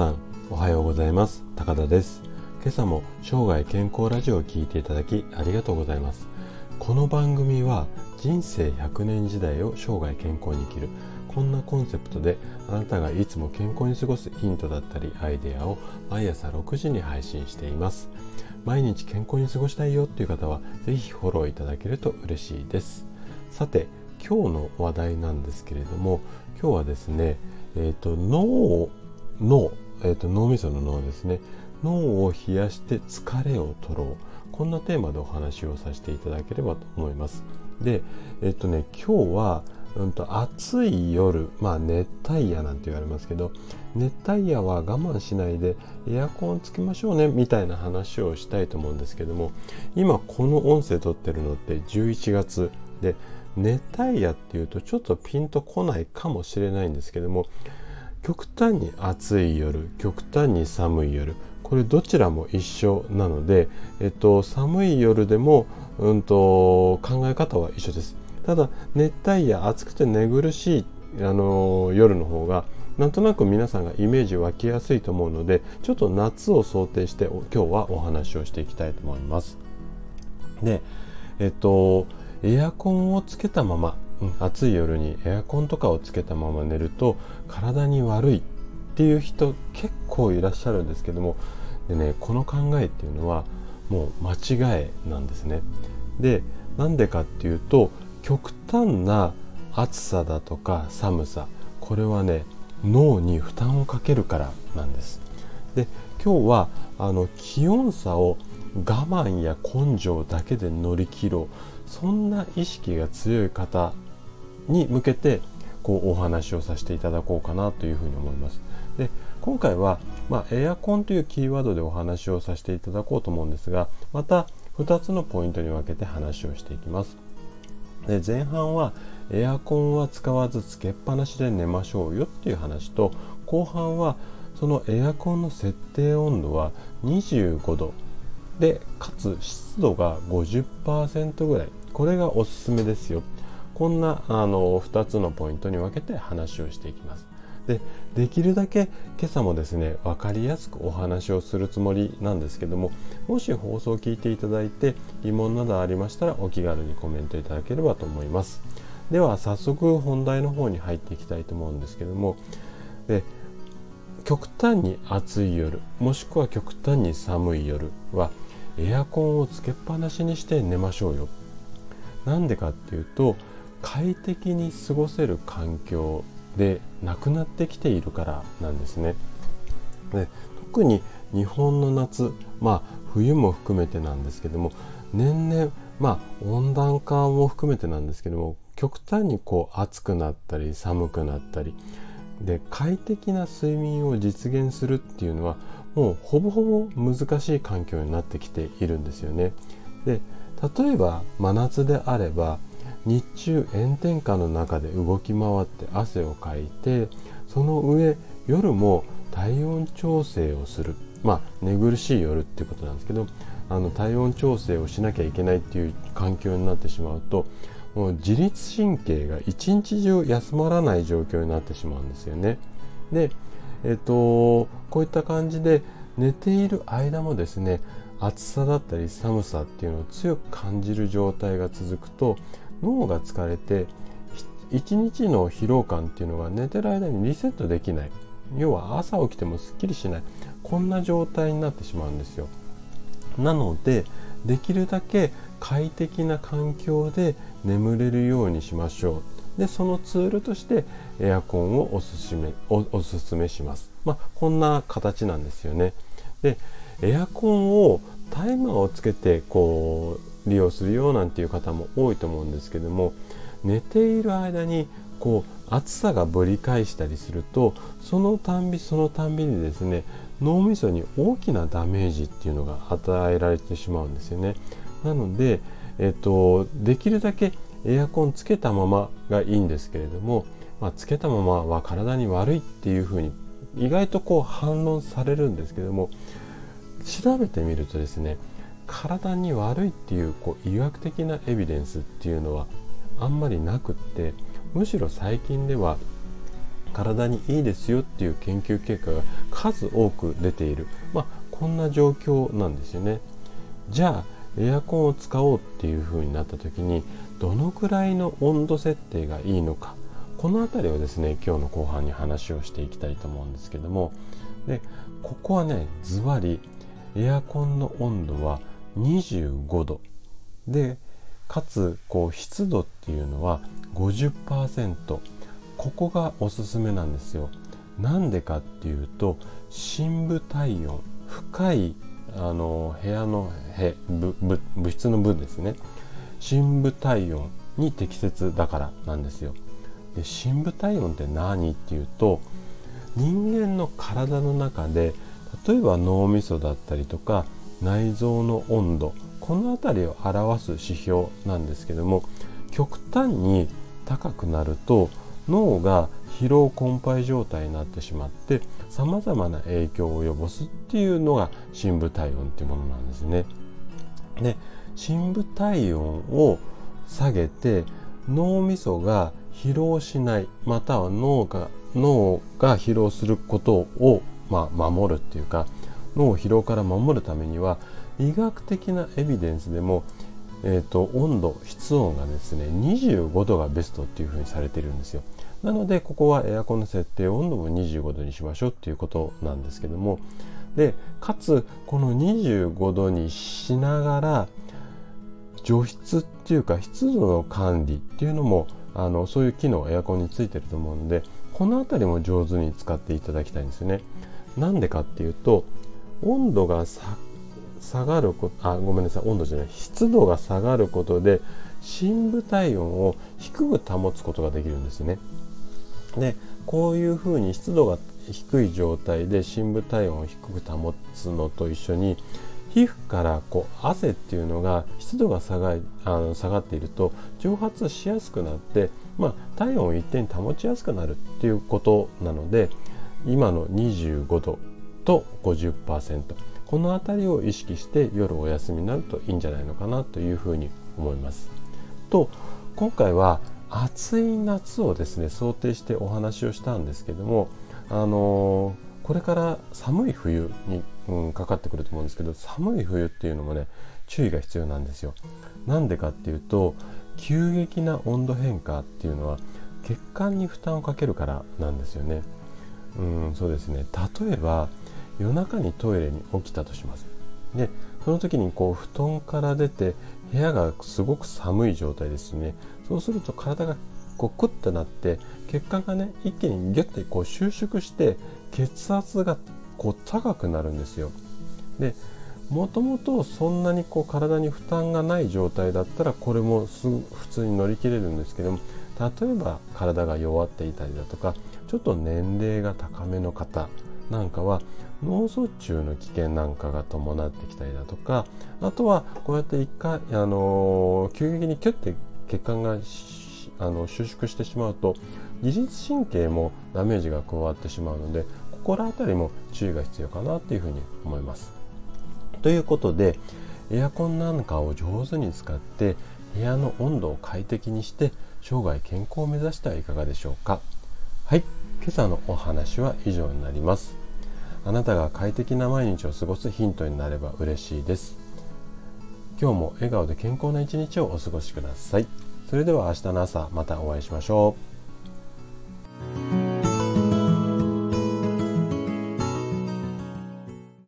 さんおはようございます。高田です。今朝も生涯健康ラジオを聞いていただきありがとうございます。この番組は人生100年時代を生涯健康に生きる。こんなコンセプトであなたがいつも健康に過ごすヒントだったりアイデアを毎朝6時に配信しています。毎日健康に過ごしたいよっていう方は是非フォローいただけると嬉しいです。さて今日の話題なんですけれども今日はですね、えーと、脳脳、えーと、脳みその脳ですね。脳を冷やして疲れを取ろう。こんなテーマでお話をさせていただければと思います。でえっ、ー、とね今日はうんと暑い夜まあ熱帯夜なんて言われますけど熱帯夜は我慢しないでエアコンつけましょうねみたいな話をしたいと思うんですけども今この音声撮ってるのって11月で熱帯夜っていうとちょっとピンとこないかもしれないんですけども極端に暑い夜極端に寒い夜これどちらも一緒なので、えっと、寒い夜でも、うんと、考え方は一緒です。ただ熱帯夜暑くて寝苦しい、あの夜の方がなんとなく皆さんがイメージ湧きやすいと思うのでちょっと夏を想定して今日はお話をしていきたいと思います。でえっとエアコンをつけたまま、暑い夜にエアコンとかをつけたまま寝ると体に悪いっていう人結構いらっしゃるんですけどもでねこの考えっていうのはもう間違いなんですね。でなんでかっていうと極端な暑さだとか寒さこれはね脳に負担をかけるからなんです。で今日はあの気温差を我慢や根性だけで乗り切ろうそんな意識が強い方に向けてこうお話をさせていただこうかなというふうに思います。で今回は、まあ、エアコンというキーワードでお話をさせていただこうと思うんですがまた2つのポイントに分けて話をしていきます。で前半はエアコンは使わずつけっぱなしで寝ましょうよっていう話と後半はそのエアコンの設定温度は25度でかつ湿度が50%ぐらいこれがおすすめですよこんなあの2つのポイントに分けて話をしていきます。でできるだけ今朝もですね分かりやすくお話をするつもりなんですけどももし放送を聞いていただいて疑問などありましたらお気軽にコメントいただければと思います。では早速本題の方に入っていきたいと思うんですけどもで極端に暑い夜もしくは極端に寒い夜はエアコンをつけっぱなしにして寝ましょうよ。なんでかっていうと快適に過ごせる環境でなくなってきているからなんですね。で特に日本の夏まあ冬も含めてなんですけども年々まあ温暖化も含めてなんですけども極端にこう暑くなったり寒くなったりで快適な睡眠を実現するっていうのはもうほぼほぼ難しい環境になってきているんですよね。で例えば真夏であれば日中炎天下の中で動き回って汗をかいてその上夜も体温調整をするまあ寝苦しい夜っていうことなんですけどあの体温調整をしなきゃいけないっていう環境になってしまうともう自律神経が一日中休まらない状況になってしまうんですよね。で、えっと、こういった感じで寝ている間もですね暑さだったり寒さっていうのを強く感じる状態が続くと脳が疲れて一日の疲労感っていうのが寝てる間にリセットできない。要は朝起きてもすっきりしない。こんな状態になってしまうんですよ。なのでできるだけ快適な環境で眠れるようにしましょう。でそのツールとしてエアコンをおすすめおおすすめします。まあこんな形なんですよね。でエアコンをタイマーをつけてこう利用するよなんていう方も多いと思うんですけども寝ている間にこう暑さがぶり返したりするとそのたんびそのたんびにですね脳みそに大きなダメージっていうのが与えられてしまうんですよね。なので、えっと、できるだけエアコンつけたままがいいんですけれども、まあ、つけたままは体に悪いっていうふうに意外とこう反論されるんですけども調べてみるとですね体に悪いっていうこう医学的なエビデンスっていうのはあんまりなくってむしろ最近では体にいいですよっていう研究結果が数多く出ている、まあ、こんな状況なんですよね。じゃあエアコンを使おうっていう風になった時にどのくらいの温度設定がいいのか。この辺りをですね今日の後半に話をしていきたいと思うんですけども。でここはねズバリエアコンの温度は25度でかつこう湿度っていうのは50%ここがおすすめなんですよ。なんでかっていうと深部体温深いあの部屋の部部物質の部ですね深部体温に適切だからなんですよ。で深部体温って何っていうと人間の体の中で例えば脳みそだったりとか内臓の温度この辺りを表す指標なんですけども極端に高くなると脳が疲労困憊状態になってしまってさまざまな影響を及ぼすっていうのが深部体温っていうものなんですね。で深部体温を下げて脳みそが疲労しないまたは脳が脳が疲労することを、まあ、守るっていうか脳を疲労から守るためには医学的なエビデンスでも、えーと、温度室温がですね25度がベストっていうふうにされてるんですよなのでここはエアコンの設定温度も25度にしましょうっていうことなんですけどもでかつこの25度にしながら除湿っていうか湿度の管理っていうのもあのそういう機能エアコンについてると思うのでこの辺りも上手に使っていただきたいんですよね。なんでかっていうと温度が下がることあごめんなさい。温度じゃない。湿度が下がることで深部体温を低く保つことができるんですね。でこういうふうに湿度が低い状態で深部体温を低く保つのと一緒に皮膚からこう汗っていうのが湿度が下があの下がっていると蒸発しやすくなって、まあ、体温を一定に保ちやすくなるっていうことなので今の25度。と50%この辺りを意識して夜お休みになるといいんじゃないのかなというふうに思います。と今回は暑い夏をですね想定してお話をしたんですけどもあのーこれから寒い冬に、うん、かかってくると思うんですけど寒い冬っていうのもね注意が必要なんですよ。なんでかっていうと急激な温度変化っていうのは血管に負担をかけるからなんですよね。うんそうですね例えば夜中にトイレに起きたとします。でその時にこう布団から出て部屋がすごく寒い状態ですねそうすると体がこうクッとなって血管がね一気にギュッてこう収縮して血圧がこう高くなるんですよ。でもともとそんなにこう体に負担がない状態だったらこれもすぐ普通に乗り切れるんですけども例えば体が弱っていたりだとかちょっと年齢が高めの方なんかは脳卒中の危険なんかが伴ってきたりだとかあとはこうやって一回、あのー、急激にキュッて血管があの収縮してしまうと自律神経もダメージが加わってしまうのでここら辺りも注意が必要かなというふうに思います。ということでエアコンなんかを上手に使って部屋の温度を快適にして生涯健康を目指してはいかがでしょうか。はい。今朝のお話は以上になります。あなたが快適な毎日を過ごすヒントになれば嬉しいです。今日も笑顔で健康な一日をお過ごしください。それでは明日の朝またお会いしましょう。